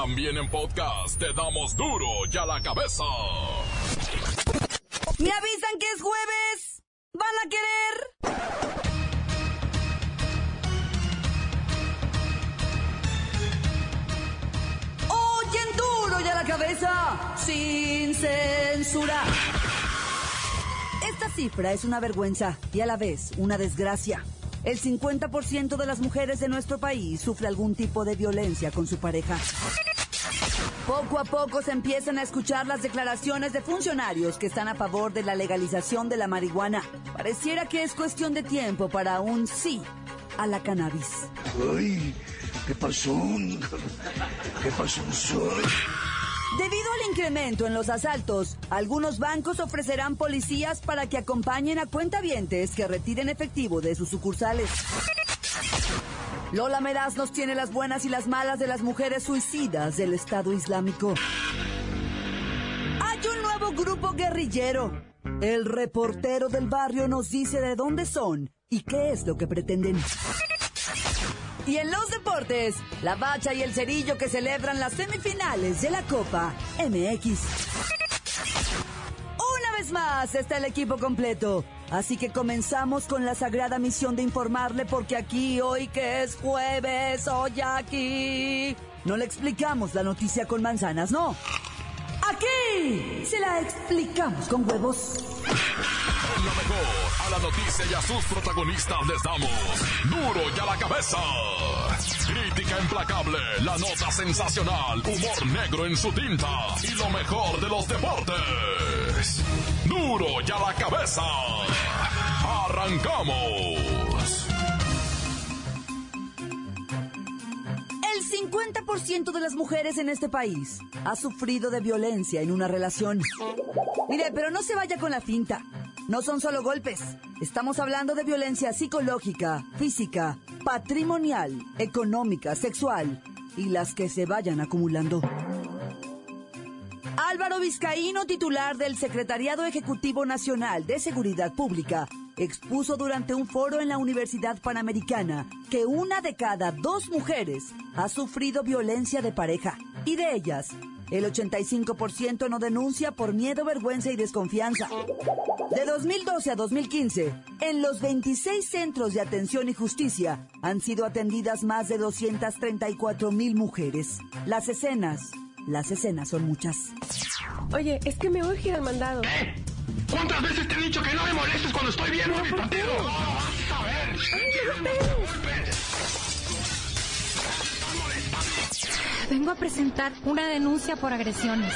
También en podcast te damos duro y a la cabeza. Me avisan que es jueves. ¿Van a querer? Oyen duro y a la cabeza. Sin censura. Esta cifra es una vergüenza y a la vez una desgracia. El 50% de las mujeres de nuestro país sufre algún tipo de violencia con su pareja. Poco a poco se empiezan a escuchar las declaraciones de funcionarios que están a favor de la legalización de la marihuana. Pareciera que es cuestión de tiempo para un sí a la cannabis. Ay, ¿qué pasó? ¿Qué pasó? Debido al incremento en los asaltos, algunos bancos ofrecerán policías para que acompañen a cuentavientes que retiren efectivo de sus sucursales. Lola Meraz nos tiene las buenas y las malas de las mujeres suicidas del Estado Islámico. Hay un nuevo grupo guerrillero. El reportero del barrio nos dice de dónde son y qué es lo que pretenden. Y en los deportes, la bacha y el cerillo que celebran las semifinales de la Copa MX. Una vez más está el equipo completo. Así que comenzamos con la sagrada misión de informarle porque aquí hoy que es jueves, hoy aquí. No le explicamos la noticia con manzanas, no. Aquí se la explicamos con huevos. Mejor, la noticia y a sus protagonistas les damos duro y a la cabeza. Crítica implacable, la nota sensacional, humor negro en su tinta y lo mejor de los deportes. Duro y a la cabeza. Arrancamos. El 50% de las mujeres en este país ha sufrido de violencia en una relación. Mire, pero no se vaya con la finta. No son solo golpes. Estamos hablando de violencia psicológica, física, patrimonial, económica, sexual y las que se vayan acumulando. Álvaro Vizcaíno, titular del Secretariado Ejecutivo Nacional de Seguridad Pública, expuso durante un foro en la Universidad Panamericana que una de cada dos mujeres ha sufrido violencia de pareja y de ellas, el 85% no denuncia por miedo, vergüenza y desconfianza. De 2012 a 2015, en los 26 centros de atención y justicia han sido atendidas más de 234 mil mujeres. Las escenas, las escenas son muchas. Oye, es que me urge al mandado. ¿Cuántas veces te he dicho que no me molestes cuando estoy viendo mi partido? Vas a ver. Vengo a presentar una denuncia por agresiones.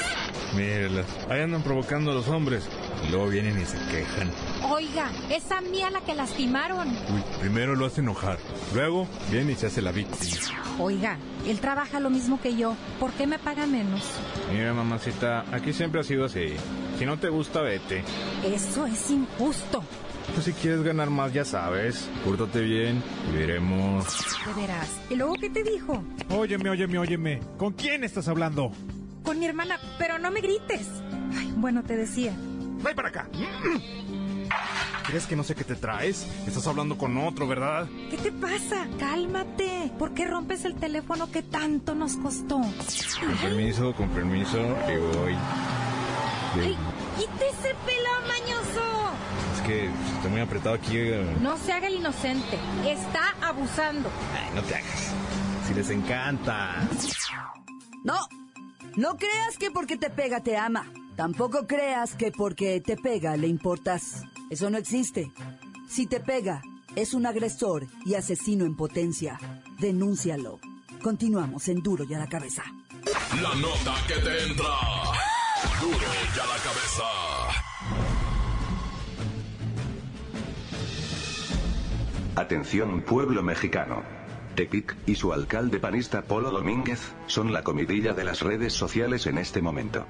Mírelas, ahí andan provocando a los hombres. Y luego vienen y se quejan. Oiga, es a mí a la que lastimaron. Uy, primero lo hace enojar. Luego viene y se hace la víctima. Oiga, él trabaja lo mismo que yo. ¿Por qué me paga menos? Mira, mamacita, aquí siempre ha sido así. Si no te gusta, vete. Eso es injusto. Pues si quieres ganar más, ya sabes. Pórtate bien y veremos. De veras. ¿Y luego qué te dijo? Óyeme, óyeme, óyeme. ¿Con quién estás hablando? Con mi hermana, pero no me grites. Ay, bueno, te decía. ¡Ven para acá! ¿Crees que no sé qué te traes? Estás hablando con otro, ¿verdad? ¿Qué te pasa? Cálmate. ¿Por qué rompes el teléfono que tanto nos costó? Con permiso, con permiso, que voy. ¡Ay! ¡Quítese pelo mañoso! Es que estoy muy apretado aquí. eh. No se haga el inocente. Está abusando. Ay, no te hagas. Si les encanta. No, no creas que porque te pega te ama. Tampoco creas que porque te pega le importas. Eso no existe. Si te pega, es un agresor y asesino en potencia. Denúncialo. Continuamos en Duro y a la cabeza. La nota que te entra. Duro y a la cabeza. Atención pueblo mexicano. Tepic y su alcalde panista Polo Domínguez son la comidilla de las redes sociales en este momento.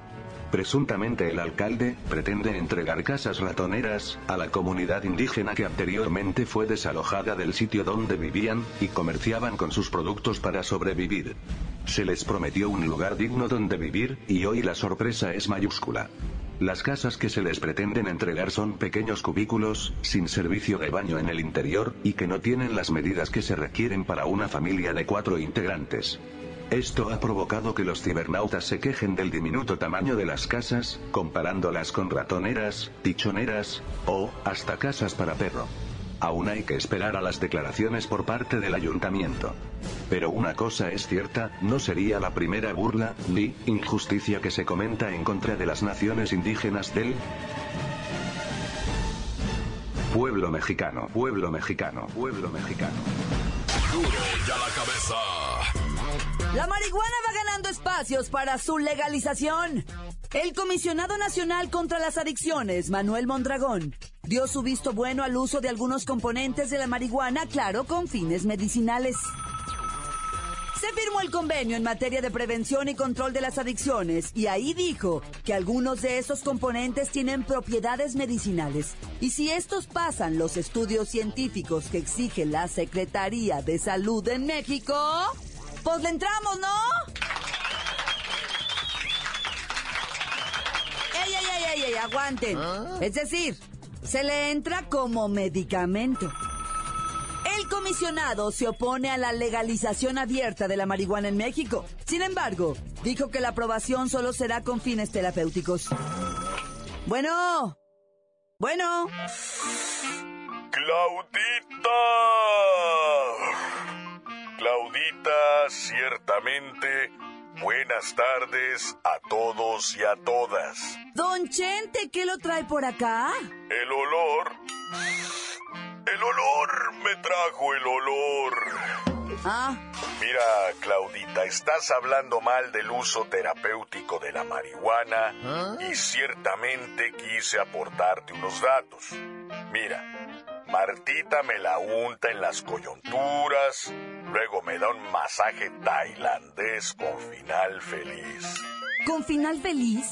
Presuntamente el alcalde pretende entregar casas ratoneras a la comunidad indígena que anteriormente fue desalojada del sitio donde vivían y comerciaban con sus productos para sobrevivir. Se les prometió un lugar digno donde vivir y hoy la sorpresa es mayúscula. Las casas que se les pretenden entregar son pequeños cubículos, sin servicio de baño en el interior, y que no tienen las medidas que se requieren para una familia de cuatro integrantes. Esto ha provocado que los cibernautas se quejen del diminuto tamaño de las casas, comparándolas con ratoneras, tichoneras, o, hasta casas para perro. Aún hay que esperar a las declaraciones por parte del ayuntamiento. Pero una cosa es cierta, no sería la primera burla, ni injusticia que se comenta en contra de las naciones indígenas del pueblo mexicano, pueblo mexicano, pueblo mexicano. Duro ya la cabeza. La marihuana va ganando espacios para su legalización. El comisionado nacional contra las adicciones, Manuel Mondragón, dio su visto bueno al uso de algunos componentes de la marihuana, claro, con fines medicinales. Se firmó el convenio en materia de prevención y control de las adicciones y ahí dijo que algunos de esos componentes tienen propiedades medicinales. Y si estos pasan los estudios científicos que exige la Secretaría de Salud en México, pues le entramos, ¿no? ¡Ey, ey, ey, ey, ey! Aguanten. Es decir, se le entra como medicamento. El comisionado se opone a la legalización abierta de la marihuana en México. Sin embargo, dijo que la aprobación solo será con fines terapéuticos. Bueno. Bueno. Claudita. Claudita, ciertamente, buenas tardes a todos y a todas. Don Chente, ¿qué lo trae por acá? El olor... El olor me trajo el olor. Ah, Mira, Claudita, estás hablando mal del uso terapéutico de la marihuana y ciertamente quise aportarte unos datos. Mira, Martita me la unta en las coyunturas, luego me da un masaje tailandés con final feliz. ¿con final feliz?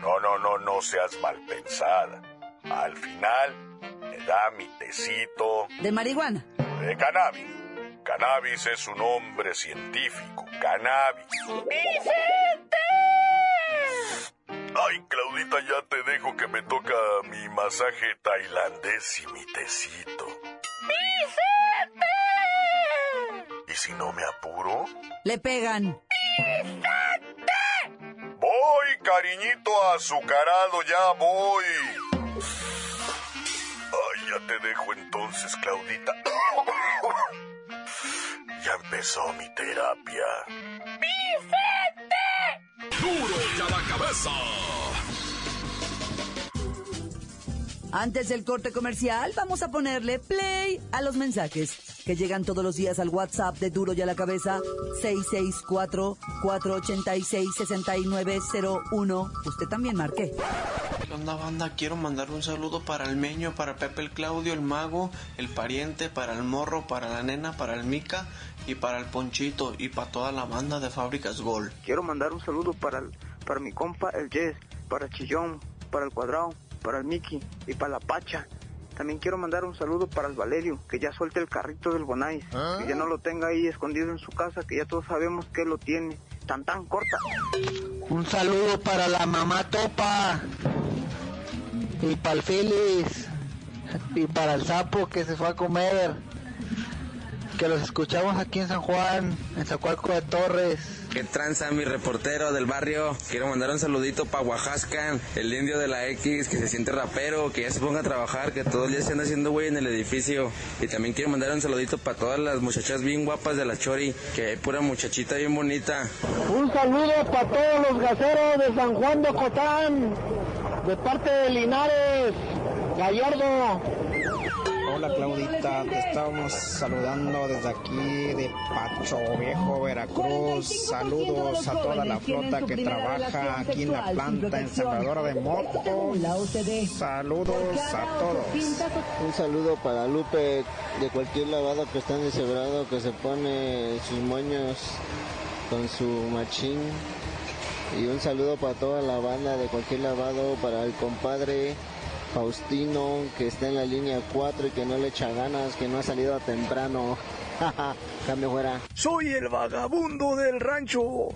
No, no, no, no seas mal pensada. Al final me da mi tecito De marihuana. de cannabis. Cannabis es un nombre científico. Cannabis. Ay, Claudita, ya te dejo que me toca mi masaje tailandés y mi tecito. ¿Y si no me apuro? Le pegan. Voy, cariñito azucarado, ya voy. Ay, ya te dejo entonces, Claudita. Ya empezó mi terapia. Duro ya la cabeza. Antes del corte comercial, vamos a ponerle play a los mensajes que llegan todos los días al WhatsApp de Duro y a la Cabeza 664-486-6901. Usted también marque. ¿Qué onda banda? Quiero mandar un saludo para el Meño, para Pepe el Claudio, el Mago, el Pariente, para el Morro, para la Nena, para el Mica y para el Ponchito y para toda la banda de Fábricas Gol. Quiero mandar un saludo para, el- para mi compa, el Jess, para Chillón, para el Cuadrado, para el Mickey y para la Pacha. También quiero mandar un saludo para el Valerio, que ya suelte el carrito del Bonais, que ya no lo tenga ahí escondido en su casa, que ya todos sabemos que lo tiene. Tan tan corta. Un saludo para la mamá Topa y para el Félix y para el sapo que se fue a comer. Que los escuchamos aquí en San Juan, en Zacualco de Torres. ¿Qué tranza mi reportero del barrio? Quiero mandar un saludito para Oaxaca, el indio de la X, que se siente rapero, que ya se ponga a trabajar, que todo el día se anda haciendo güey en el edificio. Y también quiero mandar un saludito para todas las muchachas bien guapas de la Chori, que hay pura muchachita bien bonita. Un saludo para todos los gaseros de San Juan de Ocotán, de parte de Linares, Gallardo. Hola Claudita, te estábamos saludando desde aquí de Pacho Viejo, Veracruz. Saludos a toda la flota que trabaja aquí en la planta ensambladora de motos. Saludos a todos. Un saludo para Lupe de cualquier lavado que está en deshebrado que se pone sus moños con su machín. Y un saludo para toda la banda de cualquier lavado, para el compadre Faustino que está en la línea 4 y que no le echa ganas, que no ha salido a temprano. Cambio fuera. Soy el vagabundo del rancho.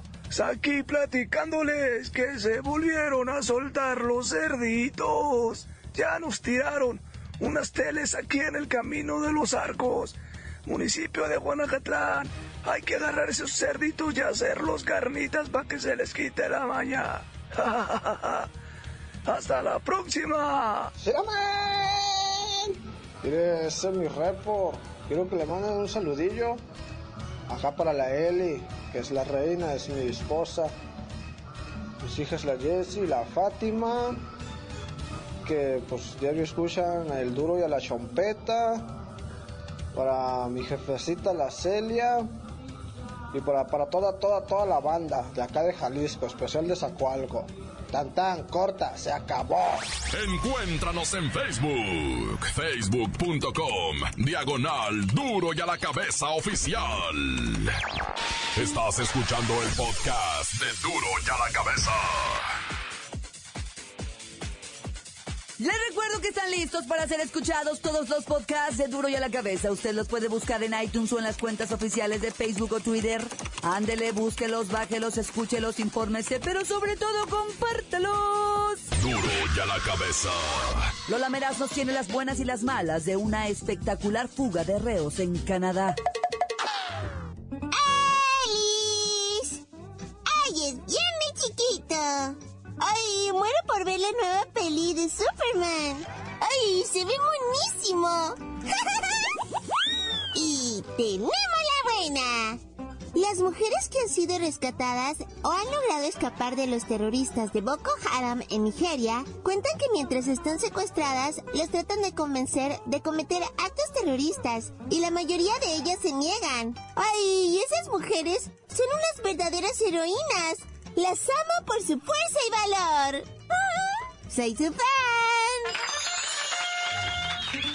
Aquí platicándoles que se volvieron a soltar los cerditos. Ya nos tiraron unas teles aquí en el camino de los arcos, municipio de Guanacatlán. Hay que agarrar esos cerditos y hacerlos carnitas para que se les quite la maña. ¡Hasta la próxima! Mire, ese es mi repo. Quiero que le manden un saludillo. Acá para la Eli, que es la reina, es mi esposa. Mis hijas, la Jessie, la Fátima, que pues diario escuchan el duro y a la chompeta. Para mi jefecita, la Celia. Y para, para toda, toda, toda la banda de acá de Jalisco, especial de Zacualco. Tan tan, corta, se acabó. Encuéntranos en Facebook, facebook.com, diagonal duro y a la cabeza oficial. Estás escuchando el podcast de duro y a la cabeza. Les recuerdo que están listos para ser escuchados todos los podcasts de Duro y a la Cabeza. Usted los puede buscar en iTunes o en las cuentas oficiales de Facebook o Twitter. Ándele, búsquelos, bájelos, escúchelos, infórmese, pero sobre todo compártelos. Duro y a la cabeza. Lola Meraz nos tiene las buenas y las malas de una espectacular fuga de reos en Canadá. ¡Ay, muero por ver la nueva peli de Superman! ¡Ay, se ve buenísimo! y tenemos la buena. Las mujeres que han sido rescatadas o han logrado escapar de los terroristas de Boko Haram en Nigeria cuentan que mientras están secuestradas les tratan de convencer de cometer actos terroristas y la mayoría de ellas se niegan. ¡Ay! Esas mujeres son unas verdaderas heroínas. Las amo por su fuerza y valor. Soy su fan.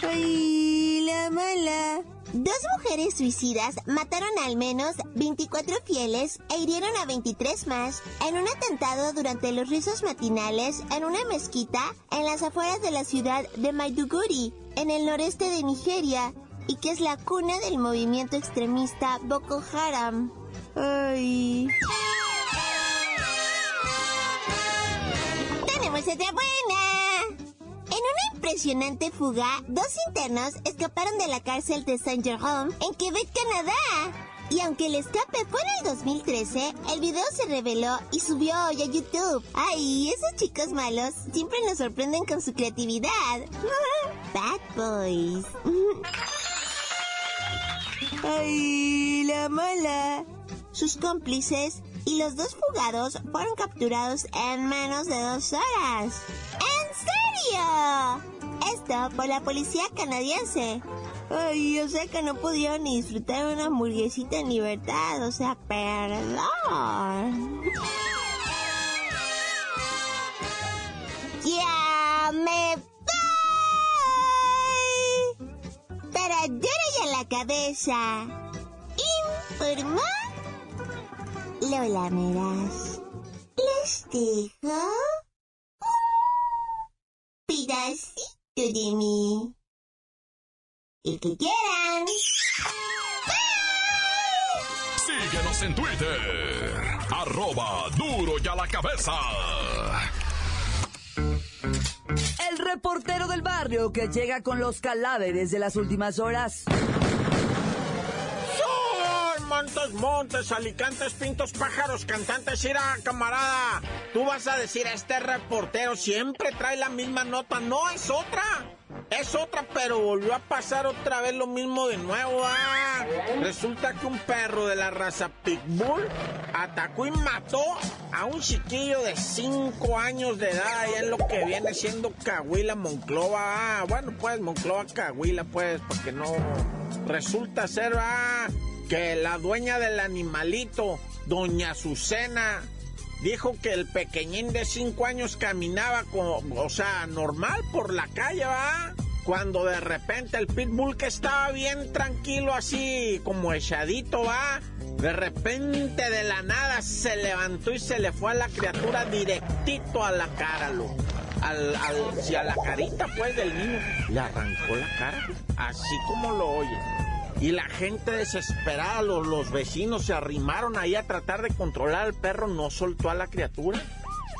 ¡Ay, la mala! Dos mujeres suicidas mataron al menos 24 fieles e hirieron a 23 más en un atentado durante los rizos matinales en una mezquita en las afueras de la ciudad de Maiduguri, en el noreste de Nigeria, y que es la cuna del movimiento extremista Boko Haram. ¡Ay! ¡Tenemos otra buena! En una impresionante fuga, dos internos escaparon de la cárcel de Saint Jerome en Quebec, Canadá. Y aunque el escape fue en el 2013, el video se reveló y subió hoy a YouTube. ¡Ay! Esos chicos malos siempre nos sorprenden con su creatividad. Bad Boys. ¡Ay! La mala. Sus cómplices y los dos fugados fueron capturados en menos de dos horas. ¿En serio? Esto por la policía canadiense. Ay, o sea que no pudieron ni disfrutar una hamburguesita en libertad, o sea, perdón. ¡Ya me voy! Para y a la cabeza. Informó Lola Meraz. Les dejo un pedacito de mí. El que quieran. Síguenos en Twitter. Arroba duro y a la cabeza. El reportero del barrio que llega con los cadáveres de las últimas horas. Montes, montes, alicantes, pintos, pájaros, cantantes, ira, camarada. Tú vas a decir, este reportero siempre trae la misma nota. No, es otra. Es otra, pero volvió a pasar otra vez lo mismo de nuevo. Ah, resulta que un perro de la raza Pitbull atacó y mató a un chiquillo de 5 años de edad allá en lo que viene siendo Cahuila, Monclova. Ah, bueno, pues Monclova, Cahuila, pues, porque no. Resulta ser ah, que la dueña del animalito, doña Azucena, dijo que el pequeñín de 5 años caminaba como, o sea, normal por la calle, ¿va? Cuando de repente el pitbull que estaba bien tranquilo así, como echadito, ¿va? De repente de la nada se levantó y se le fue a la criatura directito a la cara, lo. Al, al, si a la carita pues del niño le arrancó la cara, así como lo oye. Y la gente desesperada, los, los, vecinos se arrimaron ahí a tratar de controlar al perro, no soltó a la criatura.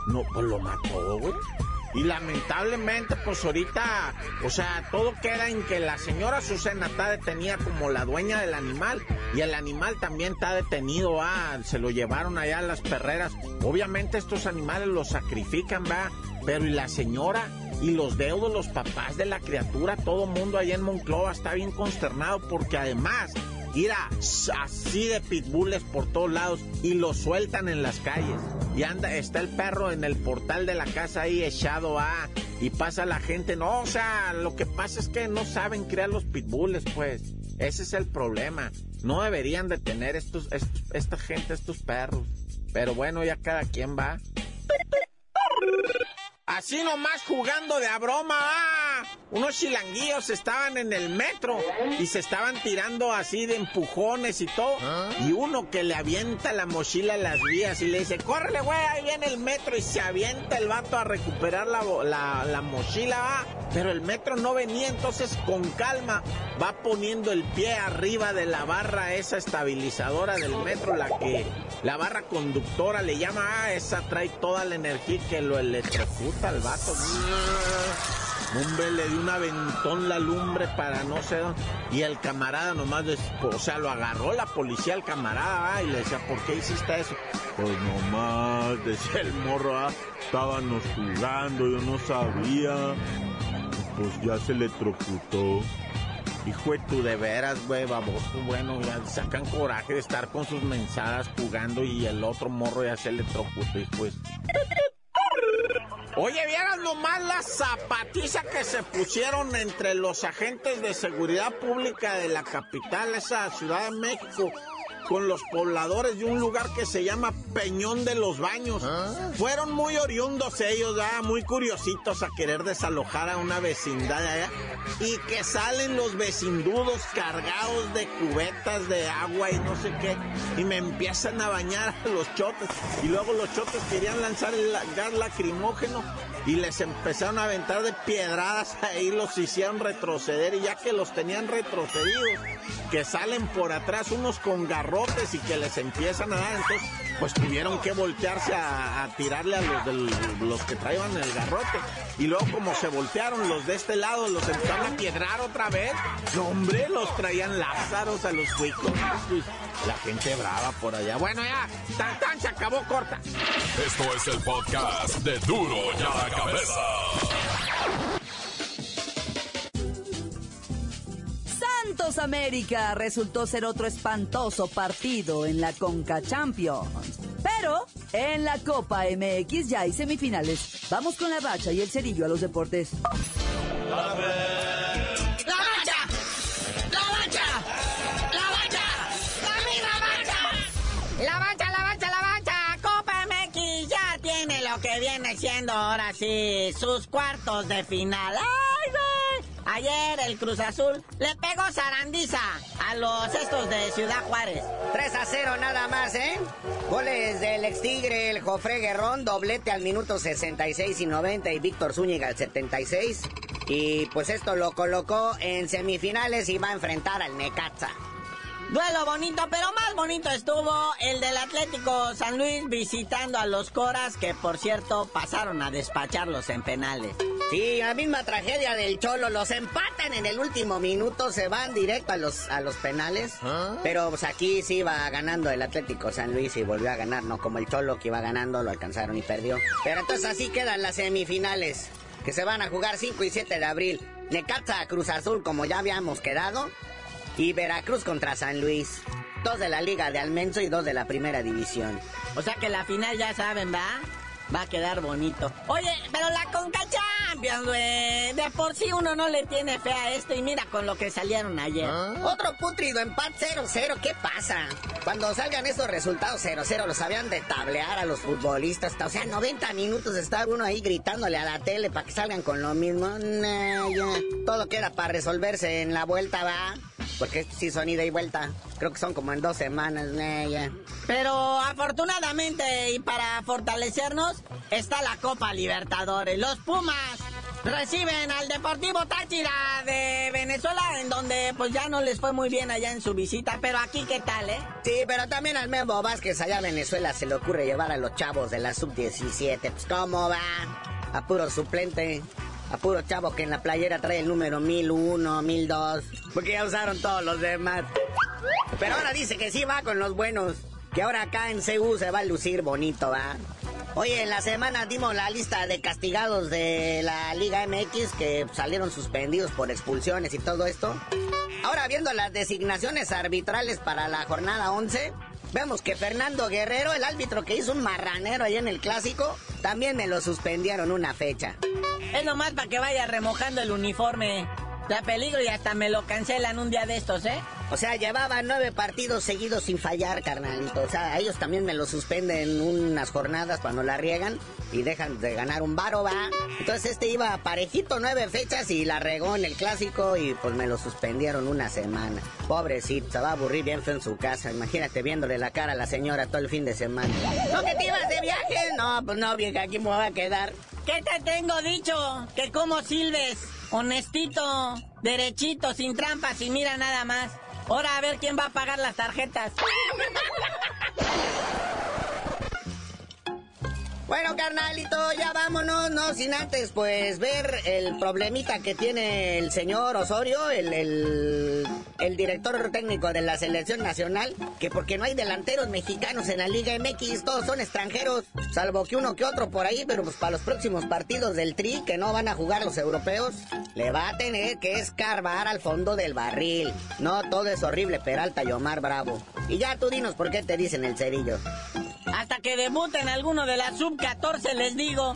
No, pues lo mató, güey. Y lamentablemente, pues ahorita, o sea, todo queda en que la señora Susana está detenida como la dueña del animal Y el animal también está detenido, ah, se lo llevaron allá a las perreras. Obviamente estos animales los sacrifican, va. Pero y la señora y los deudos, los papás de la criatura, todo mundo allá en Monclova está bien consternado porque además Mira, así de pitbulls por todos lados y lo sueltan en las calles. Y anda, está el perro en el portal de la casa ahí echado a y pasa la gente. No, o sea, lo que pasa es que no saben criar los pitbulls, pues. Ese es el problema. No deberían de tener estos, esta gente, estos perros. Pero bueno, ya cada quien va. Así nomás jugando de a broma. Ah, unos chilanguillos estaban en el metro y se estaban tirando así de empujones y todo. ¿Ah? Y uno que le avienta la mochila a las vías y le dice, córrele, güey, ahí viene el metro. Y se avienta el vato a recuperar la, la, mochila, va. Pero el metro no venía, entonces con calma va poniendo el pie arriba de la barra esa estabilizadora del metro, la que la barra conductora le llama, ah, esa trae toda la energía que lo electrocuta al vato. Hombre, le dio un aventón la lumbre para no sé dónde. Y el camarada nomás, o sea, lo agarró la policía al camarada y le decía, ¿por qué hiciste eso? Pues nomás, decía el morro, ah, estábamos jugando, yo no sabía. Pues ya se electrocutó. Hijo de tu de veras, güey, baboso, bueno, ya sacan coraje de estar con sus mensadas jugando y el otro morro ya se electrocutó, hijo de... Oye, vieran nomás la zapatiza que se pusieron entre los agentes de seguridad pública de la capital, esa Ciudad de México con los pobladores de un lugar que se llama Peñón de los Baños. ¿Ah? Fueron muy oriundos ellos, ya, muy curiositos a querer desalojar a una vecindad allá. Y que salen los vecindudos cargados de cubetas de agua y no sé qué. Y me empiezan a bañar a los chotes. Y luego los chotes querían lanzar el gas lacrimógeno y les empezaron a aventar de piedradas ahí, los hicieron retroceder y ya que los tenían retrocedidos, que salen por atrás unos con garrotes y que les empiezan a dar, entonces pues tuvieron que voltearse a, tirarle a los, de los que traían el garrote. Y luego como se voltearon los de este lado, los empezaron a piedrar otra vez. No, hombre, los traían lázaros a los cuicos. La gente brava por allá. Bueno, ya, tan tan se acabó corta. Esto es el podcast de Duro ya la cabeza. Santos América resultó ser otro espantoso partido en la Conca Champions. Pero en la Copa MX ya hay semifinales. Vamos con la bacha y el cerillo a los deportes. viene siendo ahora sí sus cuartos de final. ¡Ay, güey! Ayer el Cruz Azul le pegó zarandiza a los estos de Ciudad Juárez. 3 a 0 nada más, ¿eh? Goles del ex Tigre, el Jofre Guerrón, doblete al minuto 66 y 90 y Víctor Zúñiga al 76. Y pues esto lo colocó en semifinales y va a enfrentar al Necaxa. Duelo bonito, pero más bonito estuvo el del Atlético San Luis visitando a los Coras, que por cierto pasaron a despacharlos en penales. Sí, la misma tragedia del Cholo, los empatan en el último minuto, se van directo a los, a los penales. ¿Ah? Pero pues aquí sí iba ganando el Atlético San Luis y volvió a ganar, no como el Cholo que iba ganando, lo alcanzaron y perdió. Pero entonces así quedan las semifinales, que se van a jugar 5 y 7 de abril. Necaxa Cruz Azul, como ya habíamos quedado y Veracruz contra San Luis. Dos de la Liga de Almenso y dos de la Primera División. O sea que la final ya saben, ¿va? Va a quedar bonito. Oye, pero la Conca Champions, güey. De por sí uno no le tiene fe a esto y mira con lo que salieron ayer. ¿Ah? Otro putrido empate 0-0. ¿Qué pasa? Cuando salgan esos resultados 0-0 los habían de tablear a los futbolistas. O sea, 90 minutos está uno ahí gritándole a la tele para que salgan con lo mismo. Todo queda para resolverse en la vuelta, va. Porque sí son ida y vuelta. Creo que son como en dos semanas. Pero afortunadamente y para fortalecernos está la Copa Libertadores. Los Pumas reciben al Deportivo Táchira de Venezuela, en donde pues ya no les fue muy bien allá en su visita, pero aquí qué tal, ¿eh? Sí, pero también al Memo Vázquez allá en Venezuela se le ocurre llevar a los chavos de la sub-17. Pues cómo va, a puro suplente. A puro chavo que en la playera trae el número 1001, 1002. Porque ya usaron todos los demás. Pero ahora dice que sí va con los buenos. Que ahora acá en CU se va a lucir bonito, ¿va? Oye, en la semana dimos la lista de castigados de la Liga MX que salieron suspendidos por expulsiones y todo esto. Ahora viendo las designaciones arbitrales para la jornada 11, vemos que Fernando Guerrero, el árbitro que hizo un marranero ahí en el clásico, también me lo suspendieron una fecha. Es nomás para que vaya remojando el uniforme. La peligro y hasta me lo cancelan un día de estos, ¿eh? O sea, llevaba nueve partidos seguidos sin fallar, carnalito. O sea, a ellos también me lo suspenden unas jornadas cuando la riegan y dejan de ganar un varo, va. Entonces este iba parejito nueve fechas y la regó en el clásico y pues me lo suspendieron una semana. Pobrecito, se va a aburrir bien feo en su casa. Imagínate viéndole la cara a la señora todo el fin de semana. ¿No que te ibas de viaje? No, pues no, vieja, aquí me voy a quedar. ¿Qué te tengo dicho? Que como silbes, honestito, derechito, sin trampas y mira nada más. Ahora a ver quién va a pagar las tarjetas. Bueno, carnalito, ya vámonos, no sin antes, pues, ver el problemita que tiene el señor Osorio, el, el, director técnico de la selección nacional, que porque no hay delanteros mexicanos en la Liga MX, todos son extranjeros, salvo que uno que otro por ahí, pero pues para los próximos partidos del Tri, que no van a jugar los europeos, le va a tener que escarbar al fondo del barril. No, todo es horrible, Peralta y Omar Bravo. Y ya tú dinos por qué te dicen el cerillo. Que debuten alguno de la sub-14, les digo.